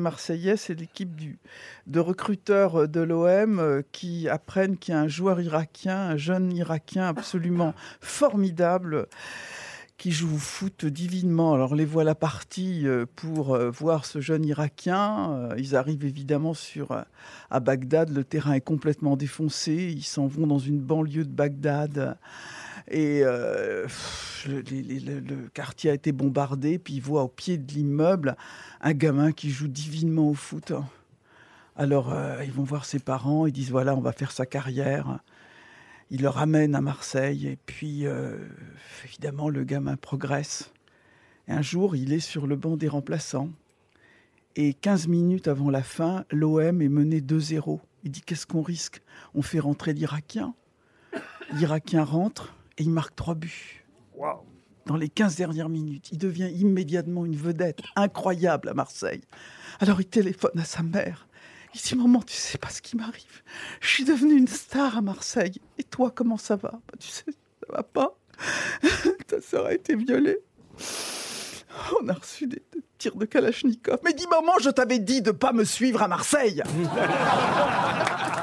Marseillais, c'est l'équipe de recruteurs de l'OM qui apprennent qu'il y a un joueur irakien, un jeune irakien absolument formidable qui joue au foot divinement. Alors les voilà partis pour voir ce jeune Irakien. Ils arrivent évidemment sur à Bagdad. Le terrain est complètement défoncé. Ils s'en vont dans une banlieue de Bagdad. Et euh, le, quartier a été bombardé, puis il voit au pied de l'immeuble un gamin qui joue divinement au foot. Alors euh, ils vont voir ses parents, ils disent voilà, on va faire sa carrière. Ils le ramènent à Marseille, et puis euh, évidemment le gamin progresse. Et un jour, il est sur le banc des remplaçants. Et 15 minutes avant la fin, l'OM est mené 2-0. Il dit qu'est-ce qu'on risque? On fait rentrer l'Irakien. L'Irakien rentre, et il marque trois buts. Dans les 15 dernières minutes, il devient immédiatement une vedette incroyable à Marseille. Alors il téléphone à sa mère. Il dit Maman, tu sais pas ce qui m'arrive. Je suis devenue une star à Marseille. Et toi, comment ça va? Bah, Tu sais, ça va pas. Ta sœur a été violée. On a reçu des, tirs de Kalachnikov. Mais dis maman, je t'avais dit de pas me suivre à Marseille